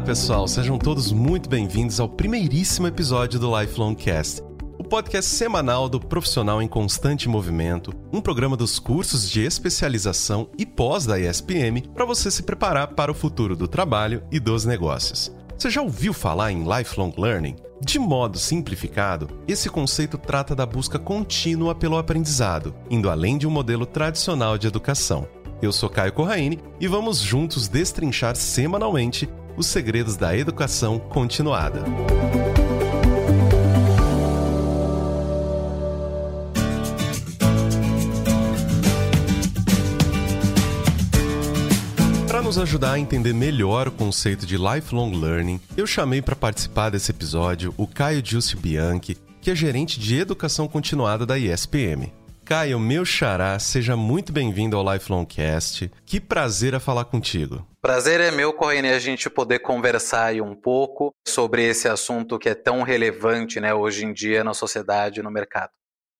Olá, pessoal, sejam todos muito bem-vindos ao primeiríssimo episódio do Lifelong Cast, o podcast semanal do Profissional em Constante Movimento, um programa dos cursos de especialização e pós da ESPM para você se preparar para o futuro do trabalho e dos negócios. Você já ouviu falar em lifelong learning? De modo simplificado, esse conceito trata da busca contínua pelo aprendizado, indo além de um modelo tradicional de educação. Eu sou Caio Corraine e vamos juntos destrinchar semanalmente os segredos da educação continuada. Para nos ajudar a entender melhor o conceito de lifelong learning, eu chamei para participar desse episódio o Caio Giusti Bianchi, que é gerente de educação continuada da ISPM. Caio, meu xará, seja muito bem-vindo ao Lifelong Cast. Que prazer a falar contigo. Prazer é meu, Corrine, a gente poder conversar aí um pouco sobre esse assunto que é tão relevante né, hoje em dia na sociedade e no mercado.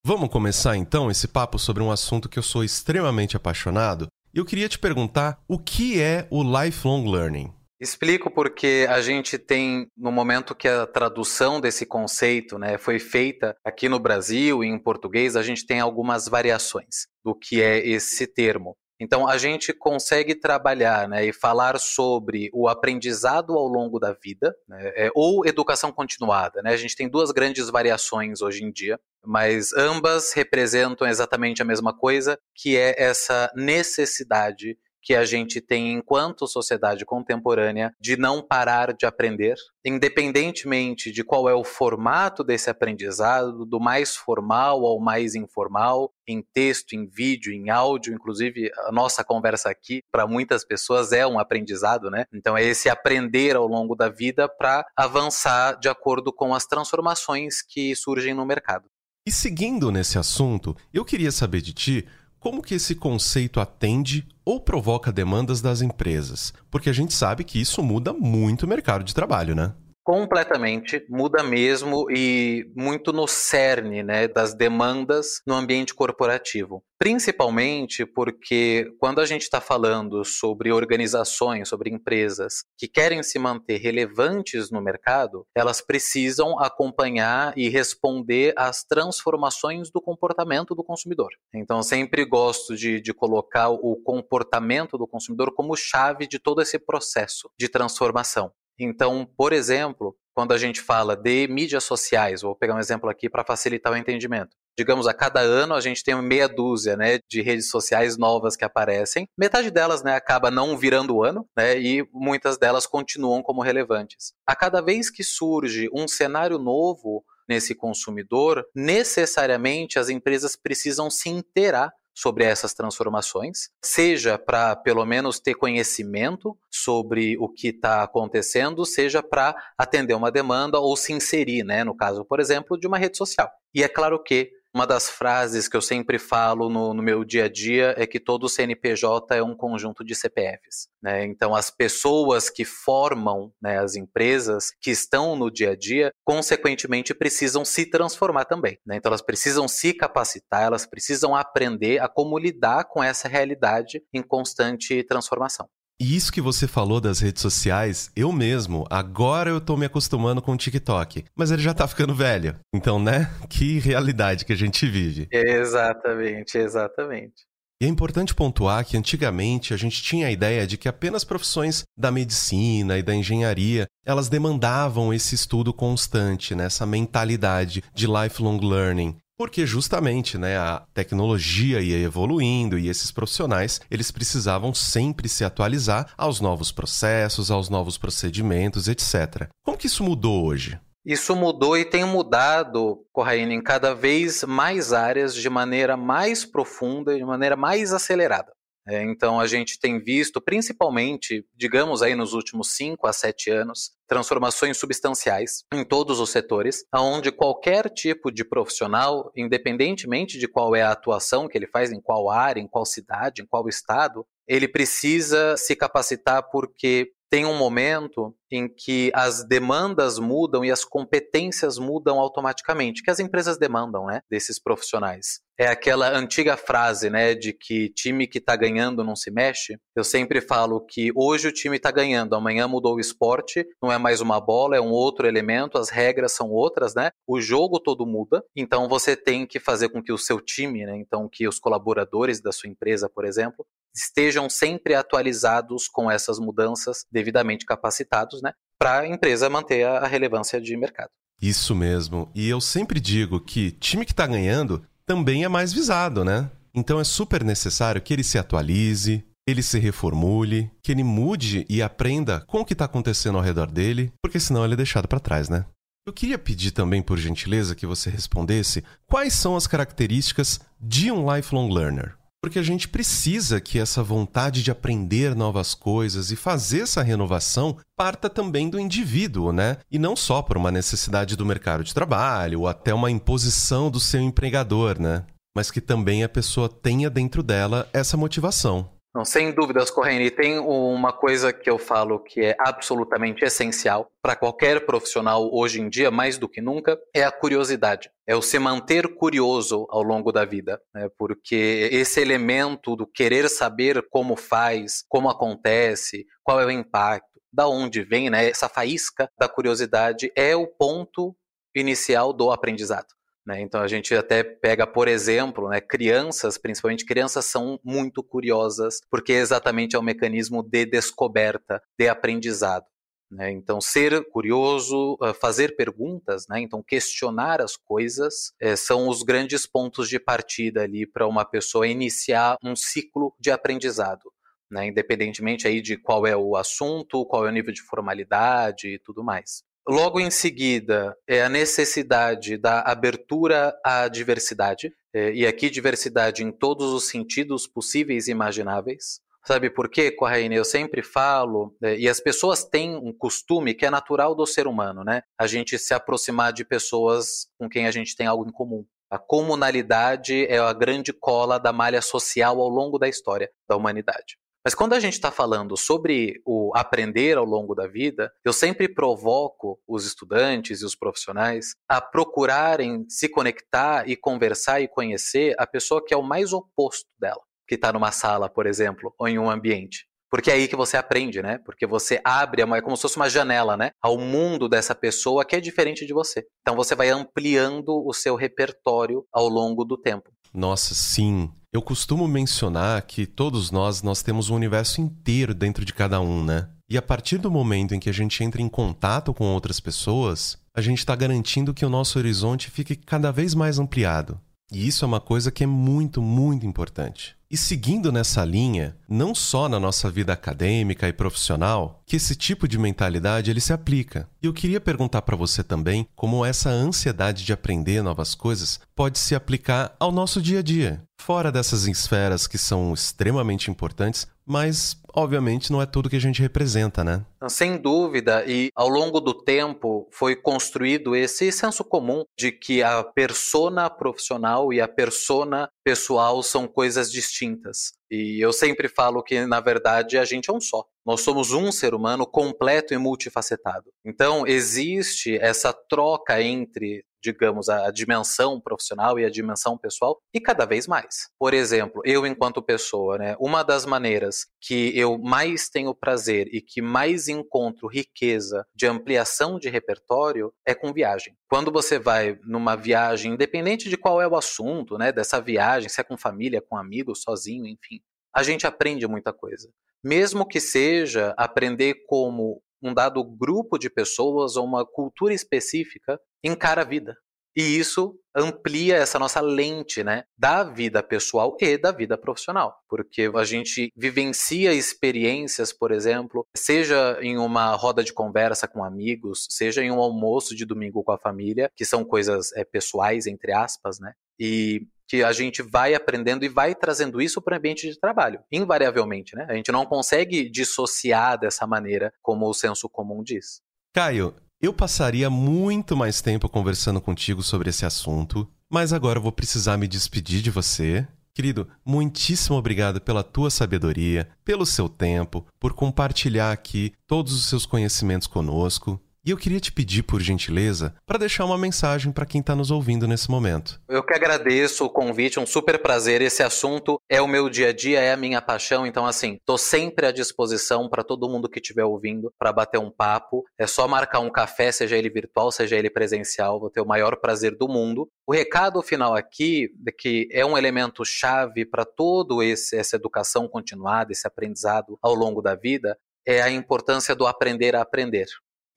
Vamos começar então esse papo sobre um assunto que eu sou extremamente apaixonado. Eu queria te perguntar o que é o lifelong learning? Explico porque a gente tem, no momento que a tradução desse conceito né, foi feita aqui no Brasil e em português, a gente tem algumas variações do que é esse termo. Então, a gente consegue trabalhar né, e falar sobre o aprendizado ao longo da vida, né, é, ou educação continuada. Né? A gente tem duas grandes variações hoje em dia, mas ambas representam exatamente a mesma coisa, que é essa necessidade que a gente tem enquanto sociedade contemporânea de não parar de aprender, independentemente de qual é o formato desse aprendizado, do mais formal ao mais informal, em texto, em vídeo, em áudio, inclusive a nossa conversa aqui para muitas pessoas é um aprendizado, né? Então é esse aprender ao longo da vida para avançar de acordo com as transformações que surgem no mercado. E seguindo nesse assunto, eu queria saber de ti como que esse conceito atende ou provoca demandas das empresas? Porque a gente sabe que isso muda muito o mercado de trabalho, né? Completamente, muda mesmo e muito no cerne né, das demandas no ambiente corporativo. Principalmente porque quando a gente está falando sobre organizações, sobre empresas que querem se manter relevantes no mercado, elas precisam acompanhar e responder às transformações do comportamento do consumidor. Então, sempre gosto de, de colocar o comportamento do consumidor como chave de todo esse processo de transformação. Então, por exemplo, quando a gente fala de mídias sociais, vou pegar um exemplo aqui para facilitar o entendimento. Digamos, a cada ano a gente tem meia dúzia né, de redes sociais novas que aparecem. Metade delas né, acaba não virando o ano né, e muitas delas continuam como relevantes. A cada vez que surge um cenário novo nesse consumidor, necessariamente as empresas precisam se inteirar sobre essas transformações, seja para pelo menos ter conhecimento sobre o que está acontecendo, seja para atender uma demanda ou se inserir, né, no caso, por exemplo, de uma rede social. E é claro que uma das frases que eu sempre falo no, no, meu dia a dia é que todo CNPJ é um conjunto de CPFs. Né? Então, as pessoas que formam né, as empresas que estão no dia a dia, consequentemente, precisam se transformar também. Né? Então, elas precisam se capacitar, elas precisam aprender a como lidar com essa realidade em constante transformação. E isso que você falou das redes sociais, eu mesmo, agora eu tô me acostumando com o TikTok. Mas ele já tá ficando velho. Então, né? Que realidade que a gente vive. Exatamente, exatamente. E é importante pontuar que antigamente a gente tinha a ideia de que apenas profissões da medicina e da engenharia, elas demandavam esse estudo constante, né? essa mentalidade de lifelong learning. Porque justamente, né, a tecnologia ia evoluindo e esses profissionais, eles precisavam sempre se atualizar aos novos processos, aos novos procedimentos, etc. Como que isso mudou hoje? Isso mudou e tem mudado, Corraine, em cada vez mais áreas de maneira mais profunda, de maneira mais acelerada. É, então a gente tem visto, principalmente, digamos aí nos últimos 5 a 7 anos, transformações substanciais em todos os setores, onde qualquer tipo de profissional, independentemente de qual é a atuação que ele faz, em qual área, em qual cidade, em qual estado, ele precisa se capacitar porque tem um momento em que as demandas mudam e as competências mudam automaticamente, que as empresas demandam, né, desses profissionais. É aquela antiga frase, né, de que time que está ganhando não se mexe. Eu sempre falo que hoje o time está ganhando, amanhã mudou o esporte, não é mais uma bola, é um outro elemento, as regras são outras, né? O jogo todo muda, então você tem que fazer com que o seu time, né, então que os colaboradores da sua empresa, por exemplo, estejam sempre atualizados com essas mudanças, devidamente capacitados, né, para a empresa manter a relevância de mercado. Isso mesmo. E eu sempre digo que time que está ganhando também é mais visado, né? Então é super necessário que ele se atualize, ele se reformule, que ele mude e aprenda com o que está acontecendo ao redor dele, porque senão ele é deixado para trás, né? Eu queria pedir também, por gentileza, que você respondesse quais são as características de um lifelong learner. Porque a gente precisa que essa vontade de aprender novas coisas e fazer essa renovação parta também do indivíduo, né? E não só por uma necessidade do mercado de trabalho ou até uma imposição do seu empregador, né? Mas que também a pessoa tenha dentro dela essa motivação. Não, sem dúvidas, Corrêne. Tem uma coisa que eu falo que é absolutamente essencial para qualquer profissional hoje em dia, mais do que nunca, é a curiosidade. É o se manter curioso ao longo da vida, né? porque esse elemento do querer saber como faz, como acontece, qual é o impacto, da onde vem, né? essa faísca da curiosidade é o ponto inicial do aprendizado. Né? Então a gente até pega, por exemplo, né, crianças, principalmente crianças, são muito curiosas, porque exatamente é o um mecanismo de descoberta, de aprendizado. Né? Então, ser curioso, ah, fazer perguntas, né? então questionar as coisas, é, são os grandes pontos de partida ali para uma pessoa iniciar um ciclo de aprendizado. Né, independentemente aí de qual é o assunto, qual é o nível de formalidade e tudo mais. Logo em seguida, é a necessidade da abertura à diversidade, é, e aqui diversidade em todos os sentidos possíveis e imagináveis. Sabe por quê, Corraine? Eu sempre falo, é, e as pessoas têm um costume que é natural do ser humano, né? A gente se aproximar de pessoas com quem a gente tem algo em comum. A comunalidade é a grande cola da malha social ao longo da história da humanidade. Mas quando a gente está falando sobre o aprender ao longo da vida, eu sempre provoco os estudantes e os profissionais a procurarem se conectar e conversar e conhecer a pessoa que é o mais oposto dela, que está numa sala, por exemplo, ou em um ambiente. Porque é aí que você aprende, né? Porque você abre, é como se fosse uma janela, né? Ao mundo dessa pessoa que é diferente de você. Então você vai ampliando o seu repertório ao longo do tempo. Nossa, sim. Eu costumo mencionar que todos nós nós temos um universo inteiro dentro de cada um, né? E a partir do momento em que a gente entra em contato com outras pessoas, a gente está garantindo que o nosso horizonte fique cada vez mais ampliado. E isso é uma coisa que é muito, muito importante. E seguindo nessa linha, não só na nossa vida acadêmica e profissional, que esse tipo de mentalidade ele se aplica. E eu queria perguntar para você também como essa ansiedade de aprender novas coisas pode se aplicar ao nosso dia a dia, fora dessas esferas que são extremamente importantes, mas obviamente não é tudo que a gente representa, né? Sem dúvida, e ao longo do tempo foi construído esse senso comum de que a persona profissional e a persona pessoal são coisas distintas. E eu sempre falo que, na verdade, a gente é um só. Nós somos um ser humano completo e multifacetado. Então, existe essa troca entre digamos, a dimensão profissional e a dimensão pessoal, e cada vez mais. Por exemplo, eu enquanto pessoa, né, uma das maneiras que eu mais tenho prazer e que mais encontro riqueza de ampliação de repertório é com viagem. Quando você vai numa viagem, independente de qual é o assunto, né, dessa viagem, se é com família, com amigos, sozinho, enfim, a gente aprende muita coisa. Mesmo que seja aprender como um dado grupo de pessoas ou uma cultura específica encara a vida. E isso amplia essa nossa lente, né, da vida pessoal e da vida profissional, porque a gente vivencia experiências, por exemplo, seja em uma roda de conversa com amigos, seja em um almoço de domingo com a família, que são coisas é, pessoais entre aspas, né, e que a gente vai aprendendo e vai trazendo isso para o ambiente de trabalho, invariavelmente, né? A gente não consegue dissociar dessa maneira como o senso comum diz. Caio, eu passaria muito mais tempo conversando contigo sobre esse assunto, mas agora vou precisar me despedir de você Querido, muitíssimo obrigado pela tua sabedoria, pelo seu tempo, por compartilhar aqui todos os seus conhecimentos conosco. E eu queria te pedir, por gentileza, para deixar uma mensagem para quem está nos ouvindo nesse momento. Eu que agradeço o convite, um super prazer. Esse assunto é o meu dia a dia, é a minha paixão. Então, assim, estou sempre à disposição para todo mundo que estiver ouvindo para bater um papo. É só marcar um café, seja ele virtual, seja ele presencial. Vou ter o maior prazer do mundo. O recado final aqui, que é um elemento chave para toda essa educação continuada, esse aprendizado ao longo da vida, é a importância do aprender a aprender.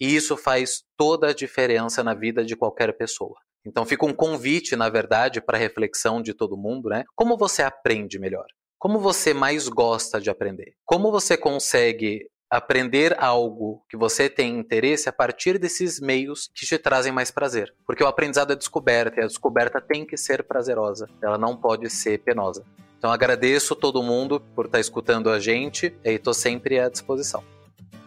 E isso faz toda a diferença na vida de qualquer pessoa. Então fica um convite, na verdade, para reflexão de todo mundo, né? Como você aprende melhor? Como você mais gosta de aprender? Como você consegue aprender algo que você tem interesse a partir desses meios que te trazem mais prazer? Porque o aprendizado é descoberta e a descoberta tem que ser prazerosa, ela não pode ser penosa. Então agradeço todo mundo por estar escutando a gente e estou sempre à disposição.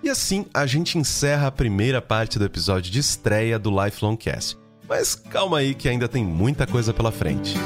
E assim a gente encerra a primeira parte do episódio de estreia do Lifelong Cast. Mas calma aí que ainda tem muita coisa pela frente.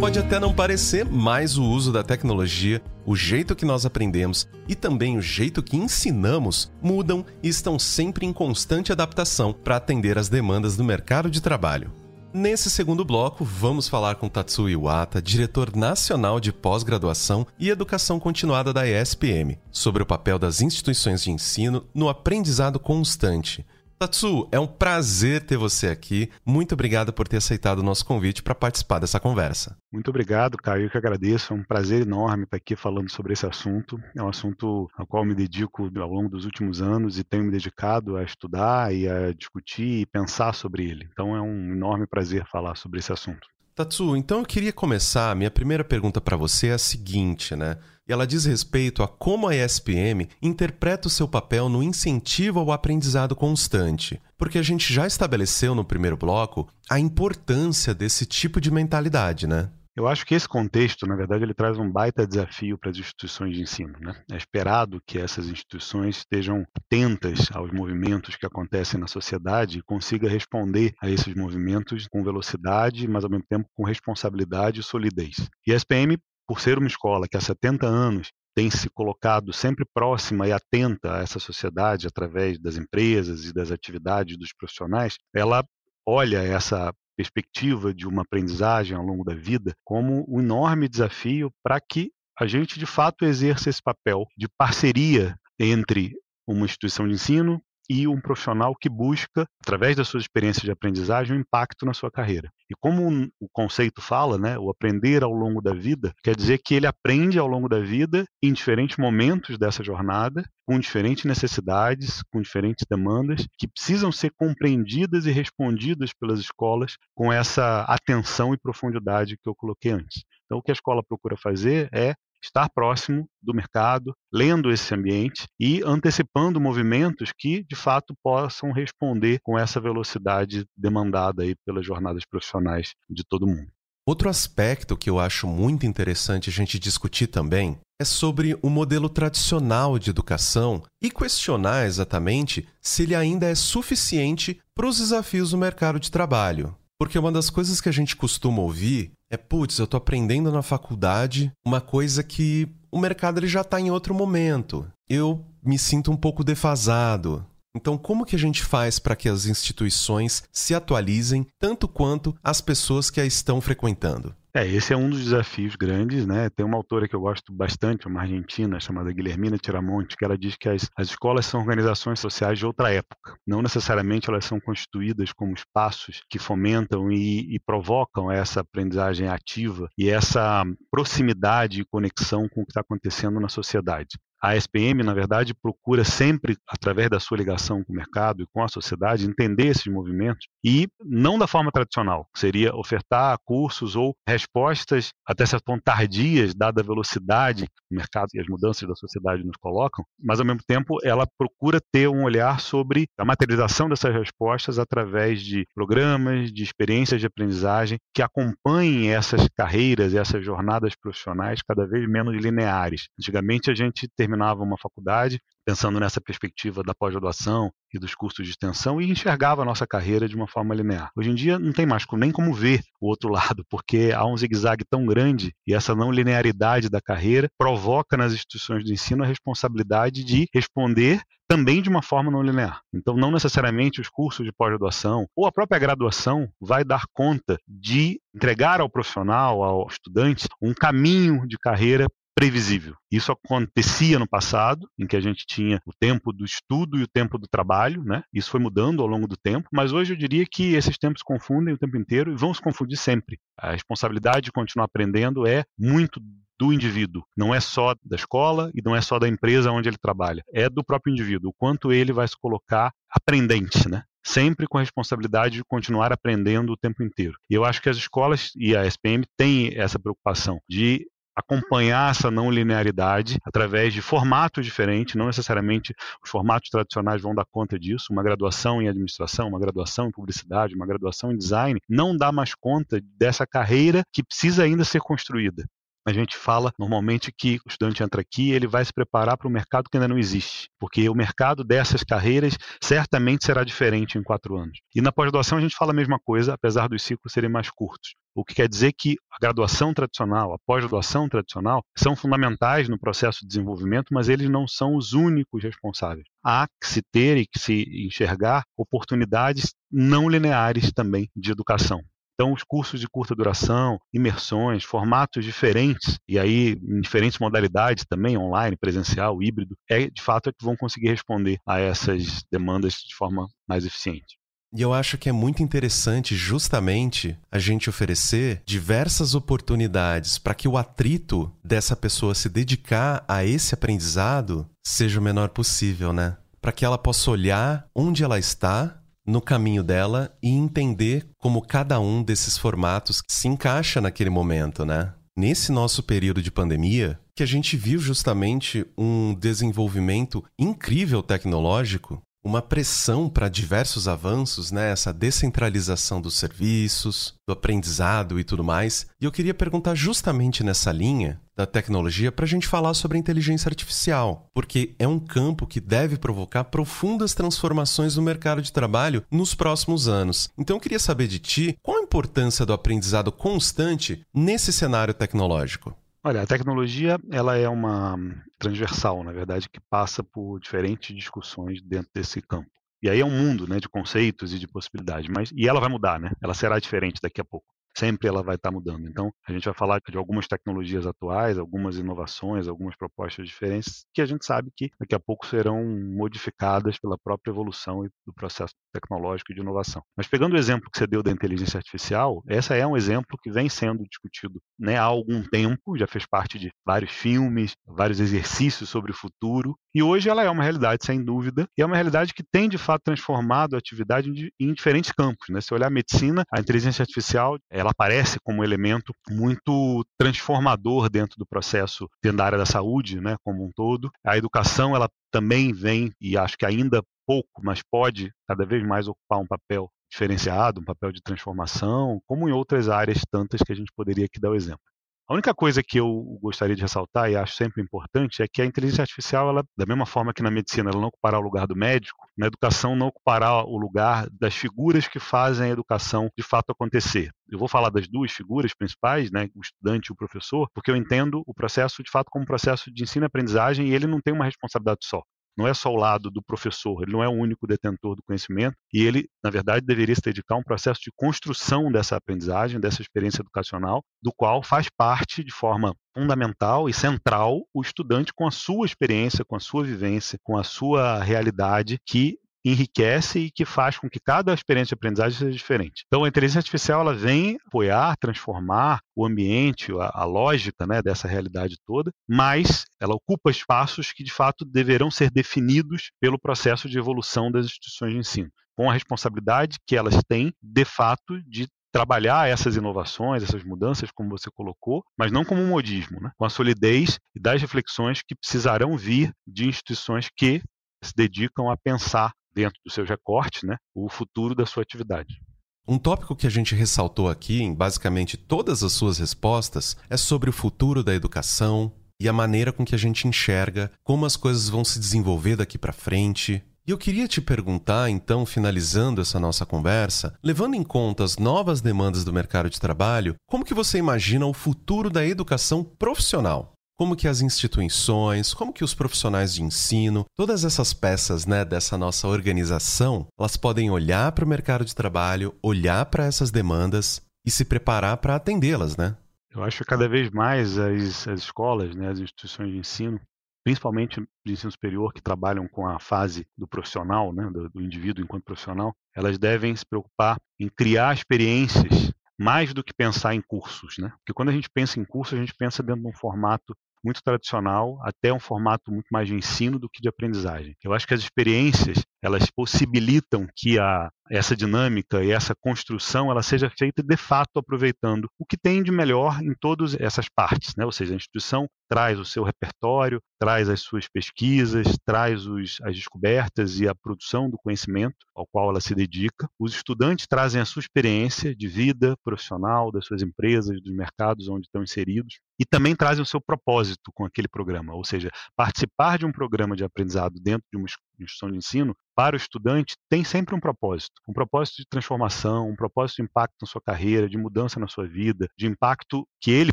Pode até não parecer, mas o uso da tecnologia, o jeito que nós aprendemos e também o jeito que ensinamos mudam e estão sempre em constante adaptação para atender às demandas do mercado de trabalho. Nesse segundo bloco, vamos falar com Tatsuo Iwata, diretor nacional de pós-graduação e educação continuada da ESPM, sobre o papel das instituições de ensino no aprendizado constante, Tatsu, é um prazer ter você aqui. Muito obrigado por ter aceitado o nosso convite para participar dessa conversa. Muito obrigado, Caio. Que agradeço. É um prazer enorme estar aqui falando sobre esse assunto. É um assunto ao qual me dedico ao longo dos últimos anos e tenho me dedicado a estudar e a discutir e pensar sobre ele. Então é um enorme prazer falar sobre esse assunto. Tatsu, então eu queria começar. Minha primeira pergunta para você é a seguinte, né? e ela diz respeito a como a ESPM interpreta o seu papel no incentivo ao aprendizado constante. Porque a gente já estabeleceu no primeiro bloco a importância desse tipo de mentalidade, né? Eu acho que esse contexto, na verdade, ele traz um baita desafio para as instituições de ensino. Né? É esperado que essas instituições estejam atentas aos movimentos que acontecem na sociedade e consiga responder a esses movimentos com velocidade, mas ao mesmo tempo com responsabilidade e solidez. E a SPM por ser uma escola que há 70 anos tem se colocado sempre próxima e atenta a essa sociedade através das empresas e das atividades dos profissionais, ela olha essa perspectiva de uma aprendizagem ao longo da vida como um enorme desafio para que a gente de fato exerça esse papel de parceria entre uma instituição de ensino e um profissional que busca, através das suas experiências de aprendizagem, um impacto na sua carreira. E como o conceito fala, né, o aprender ao longo da vida, quer dizer que ele aprende ao longo da vida em diferentes momentos dessa jornada, com diferentes necessidades, com diferentes demandas, que precisam ser compreendidas e respondidas pelas escolas com essa atenção e profundidade que eu coloquei antes. Então, o que a escola procura fazer é estar próximo do mercado, lendo esse ambiente e antecipando movimentos que, de fato, possam responder com essa velocidade demandada aí pelas jornadas profissionais de todo mundo. Outro aspecto que eu acho muito interessante a gente discutir também é sobre o modelo tradicional de educação e questionar exatamente se ele ainda é suficiente para os desafios do mercado de trabalho. Porque uma das coisas que a gente costuma ouvir é, putz, eu tô aprendendo na faculdade uma coisa que o mercado ele já está em outro momento. Eu me sinto um pouco defasado. Então, como que a gente faz para que as instituições se atualizem tanto quanto as pessoas que a estão frequentando? É, esse é um dos desafios grandes, né? Tem uma autora que eu gosto bastante, uma argentina chamada Guilhermina Tiramonte, que ela diz que as, as escolas são organizações sociais de outra época. Não necessariamente elas são constituídas como espaços que fomentam e, e provocam essa aprendizagem ativa e essa proximidade e conexão com o que está acontecendo na sociedade. A SPM, na verdade, procura sempre, através da sua ligação com o mercado e com a sociedade, entender esses movimentos e não da forma tradicional, seria ofertar cursos ou respostas até certo ponto tardias, dada a velocidade que o mercado e as mudanças da sociedade nos colocam, mas ao mesmo tempo ela procura ter um olhar sobre a materialização dessas respostas através de programas, de experiências de aprendizagem que acompanhem essas carreiras, essas jornadas profissionais cada vez menos lineares. Antigamente a gente terminava terminava uma faculdade, pensando nessa perspectiva da pós-graduação e dos cursos de extensão e enxergava a nossa carreira de uma forma linear. Hoje em dia não tem mais nem como ver o outro lado, porque há um zigue-zague tão grande e essa não linearidade da carreira provoca nas instituições de ensino a responsabilidade de responder também de uma forma não linear. Então, não necessariamente os cursos de pós-graduação ou a própria graduação vai dar conta de entregar ao profissional, ao estudante, um caminho de carreira previsível. Isso acontecia no passado, em que a gente tinha o tempo do estudo e o tempo do trabalho, né? Isso foi mudando ao longo do tempo, mas hoje eu diria que esses tempos se confundem o tempo inteiro e vão se confundir sempre. A responsabilidade de continuar aprendendo é muito do indivíduo, não é só da escola e não é só da empresa onde ele trabalha, é do próprio indivíduo, o quanto ele vai se colocar aprendente, né? sempre com a responsabilidade de continuar aprendendo o tempo inteiro. E eu acho que as escolas e a SPM têm essa preocupação de acompanhar essa não linearidade através de formatos diferentes, não necessariamente os formatos tradicionais vão dar conta disso. Uma graduação em administração, uma graduação em publicidade, uma graduação em design não dá mais conta dessa carreira que precisa ainda ser construída a gente fala normalmente que o estudante entra aqui e ele vai se preparar para um mercado que ainda não existe, porque o mercado dessas carreiras certamente será diferente em quatro anos. E na pós-graduação a gente fala a mesma coisa, apesar dos ciclos serem mais curtos. O que quer dizer que a graduação tradicional, a pós-graduação tradicional, são fundamentais no processo de desenvolvimento, mas eles não são os únicos responsáveis. Há que se ter e que se enxergar oportunidades não lineares também de educação. Então, os cursos de curta duração, imersões, formatos diferentes, e aí em diferentes modalidades também, online, presencial, híbrido, é de fato é que vão conseguir responder a essas demandas de forma mais eficiente. E eu acho que é muito interessante justamente a gente oferecer diversas oportunidades para que o atrito dessa pessoa se dedicar a esse aprendizado seja o menor possível, né? Para que ela possa olhar onde ela está no caminho dela e entender como cada um desses formatos se encaixa naquele momento, né? Nesse nosso período de pandemia, que a gente viu justamente um desenvolvimento incrível tecnológico, uma pressão para diversos avanços, né? essa descentralização dos serviços, do aprendizado e tudo mais. E eu queria perguntar justamente nessa linha da tecnologia para a gente falar sobre inteligência artificial, porque é um campo que deve provocar profundas transformações no mercado de trabalho nos próximos anos. Então eu queria saber de ti qual a importância do aprendizado constante nesse cenário tecnológico. Olha, a tecnologia ela é uma transversal, na verdade, que passa por diferentes discussões dentro desse campo. E aí é um mundo, né, de conceitos e de possibilidades, mas e ela vai mudar, né? Ela será diferente daqui a pouco sempre ela vai estar mudando. Então, a gente vai falar de algumas tecnologias atuais, algumas inovações, algumas propostas diferentes que a gente sabe que daqui a pouco serão modificadas pela própria evolução do processo tecnológico de inovação. Mas pegando o exemplo que você deu da inteligência artificial, essa é um exemplo que vem sendo discutido né, há algum tempo, já fez parte de vários filmes, vários exercícios sobre o futuro, e hoje ela é uma realidade, sem dúvida, e é uma realidade que tem de fato transformado a atividade em, diferentes campos. Né? Se olhar a medicina, a inteligência artificial ela aparece como um elemento muito transformador dentro do processo dentro da área da saúde, né, como um todo. A educação ela também vem e acho que ainda pouco, mas pode cada vez mais ocupar um papel diferenciado, um papel de transformação, como em outras áreas tantas que a gente poderia aqui dar o exemplo. A única coisa que eu gostaria de ressaltar e acho sempre importante é que a inteligência artificial, ela, da mesma forma que na medicina ela não ocupará o lugar do médico, na educação não ocupará o lugar das figuras que fazem a educação de fato acontecer. Eu vou falar das duas figuras principais, né, o estudante e o professor, porque eu entendo o processo de fato como um processo de ensino e aprendizagem e ele não tem uma responsabilidade só não é só o lado do professor, ele não é o único detentor do conhecimento e ele, na verdade, deveria se dedicar a um processo de construção dessa aprendizagem, dessa experiência educacional, do qual faz parte de forma fundamental e central o estudante com a sua experiência, com a sua vivência, com a sua realidade, que enriquece e que faz com que cada experiência de aprendizagem seja diferente. Então, a inteligência artificial ela vem apoiar, transformar o ambiente, a, a lógica né, dessa realidade toda, mas ela ocupa espaços que, de fato, deverão ser definidos pelo processo de evolução das instituições de ensino, com a responsabilidade que elas têm, de fato, de trabalhar essas inovações, essas mudanças, como você colocou, mas não como um modismo, né? com a solidez das reflexões que precisarão vir de instituições que se dedicam a pensar dentro dos seus recortes, né, o futuro da sua atividade. Um tópico que a gente ressaltou aqui em basicamente todas as suas respostas é sobre o futuro da educação, e a maneira com que a gente enxerga como as coisas vão se desenvolver daqui para frente. E eu queria te perguntar, então, finalizando essa nossa conversa, levando em conta as novas demandas do mercado de trabalho, como que você imagina o futuro da educação profissional? Como que as instituições, como que os profissionais de ensino, todas essas peças, né, dessa nossa organização, elas podem olhar para o mercado de trabalho, olhar para essas demandas e se preparar para atendê-las, né? Eu acho que cada vez mais as, as escolas, né, as instituições de ensino, principalmente de ensino superior, que trabalham com a fase do profissional, né, do, do indivíduo enquanto profissional, elas devem se preocupar em criar experiências mais do que pensar em cursos, né? Porque quando a gente pensa em curso, a gente pensa dentro de um formato muito tradicional, até um formato muito mais de ensino do que de aprendizagem. Eu acho que as experiências elas possibilitam que a, essa dinâmica e essa construção ela seja feita de fato aproveitando o que tem de melhor em todas essas partes, né? Ou seja, a instituição traz o seu repertório, traz as suas pesquisas, traz os, as descobertas e a produção do conhecimento ao qual ela se dedica. Os estudantes trazem a sua experiência de vida profissional das suas empresas, dos mercados onde estão inseridos e também trazem o seu propósito com aquele programa, ou seja, participar de um programa de aprendizado dentro de uma instituição de ensino, para o estudante, tem sempre um propósito. Um propósito de transformação, um propósito de impacto na sua carreira, de mudança na sua vida, de impacto que ele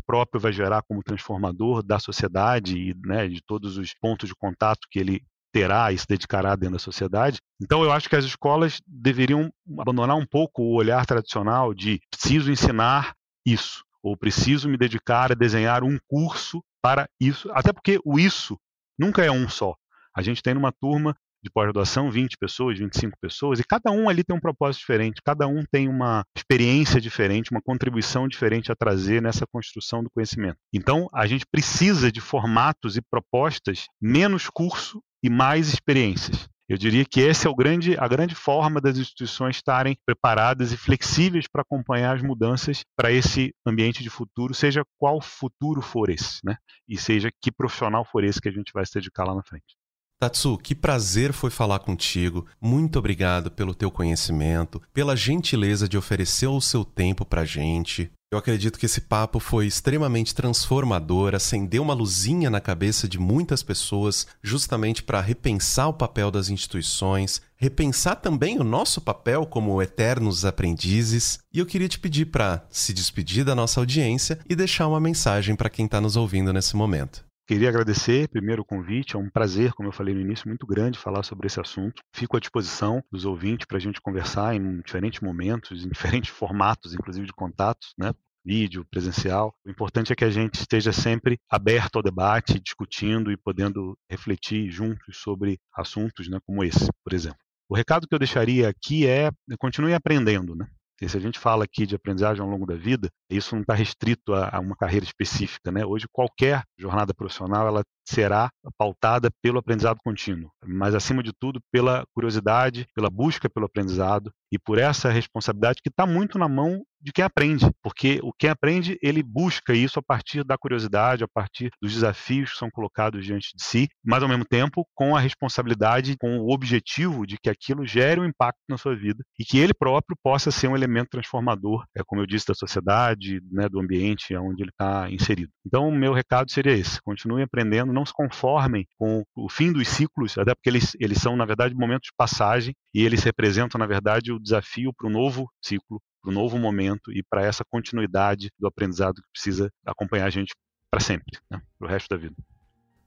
próprio vai gerar como transformador da sociedade e né, de todos os pontos de contato que ele terá e se dedicará dentro da sociedade. Então, eu acho que as escolas deveriam abandonar um pouco o olhar tradicional de preciso ensinar isso, ou preciso me dedicar a desenhar um curso para isso, até porque o isso nunca é um só. A gente tem numa turma de pós-graduação, 20 pessoas, 25 pessoas, e cada um ali tem um propósito diferente, cada um tem uma experiência diferente, uma contribuição diferente a trazer nessa construção do conhecimento. Então, a gente precisa de formatos e propostas menos curso e mais experiências. Eu diria que essa é o grande, a grande forma das instituições estarem preparadas e flexíveis para acompanhar as mudanças para esse ambiente de futuro, seja qual futuro for esse, né? E seja que profissional for esse que a gente vai se dedicar lá na frente. Tatsu, que prazer foi falar contigo. Muito obrigado pelo teu conhecimento, pela gentileza de oferecer o seu tempo pra gente. Eu acredito que esse papo foi extremamente transformador, acendeu uma luzinha na cabeça de muitas pessoas, justamente para repensar o papel das instituições, repensar também o nosso papel como eternos aprendizes. E eu queria te pedir para se despedir da nossa audiência e deixar uma mensagem para quem está nos ouvindo nesse momento. Queria agradecer primeiro o convite, é um prazer, como eu falei no início, muito grande falar sobre esse assunto. Fico à disposição dos ouvintes para a gente conversar em diferentes momentos, em diferentes formatos, inclusive de contatos, né? vídeo, presencial. O importante é que a gente esteja sempre aberto ao debate, discutindo e podendo refletir juntos sobre assuntos né, como esse, por exemplo. O recado que eu deixaria aqui é continue aprendendo, né? E se a gente fala aqui de aprendizagem ao longo da vida, isso não está restrito a, a, uma carreira específica, né? Hoje qualquer jornada profissional ela será pautada pelo aprendizado contínuo, mas acima de tudo pela curiosidade, pela busca pelo aprendizado e por essa responsabilidade que está muito na mão de quem aprende, porque o quem aprende ele busca isso a partir da curiosidade, a partir dos desafios que são colocados diante de si, mas ao mesmo tempo com a responsabilidade, com o objetivo de que aquilo gere um impacto na sua vida e que ele próprio possa ser um elemento transformador, é como eu disse, da sociedade, né, do ambiente onde ele está inserido. Então, o meu recado seria esse: continue aprendendo não se conformem com o fim dos ciclos, até porque eles, eles são, na verdade, momentos de passagem e eles representam, na verdade, o desafio para o novo ciclo, para o novo momento e para essa continuidade do aprendizado que precisa acompanhar a gente para sempre, né, para o resto da vida.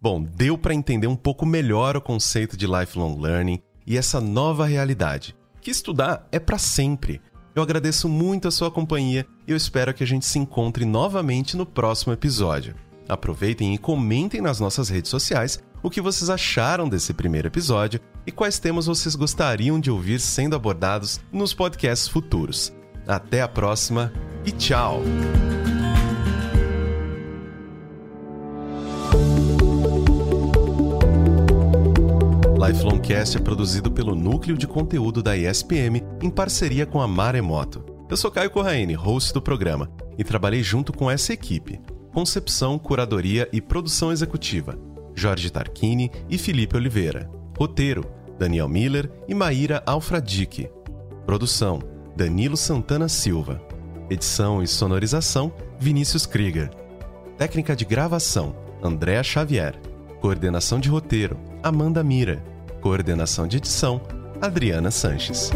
Bom, deu para entender um pouco melhor o conceito de lifelong learning e essa nova realidade, que estudar é para sempre. Eu agradeço muito a sua companhia e eu espero que a gente se encontre novamente no próximo episódio. Aproveitem e comentem nas nossas redes sociais o que vocês acharam desse primeiro episódio e quais temas vocês gostariam de ouvir sendo abordados nos podcasts futuros. Até a próxima e tchau! Lifelongcast é produzido pelo núcleo de conteúdo da ESPM em parceria com a Maremoto. Eu sou Caio Corraine, host do programa, e trabalhei junto com essa equipe concepção, curadoria e produção executiva, Jorge Tarquini e Felipe Oliveira. Roteiro, Daniel Miller e Maíra Alfradique. Produção, Danilo Santana Silva. Edição e sonorização, Vinícius Krieger. Técnica de gravação, Andréa Xavier. Coordenação de roteiro, Amanda Mira. Coordenação de edição, Adriana Sanches.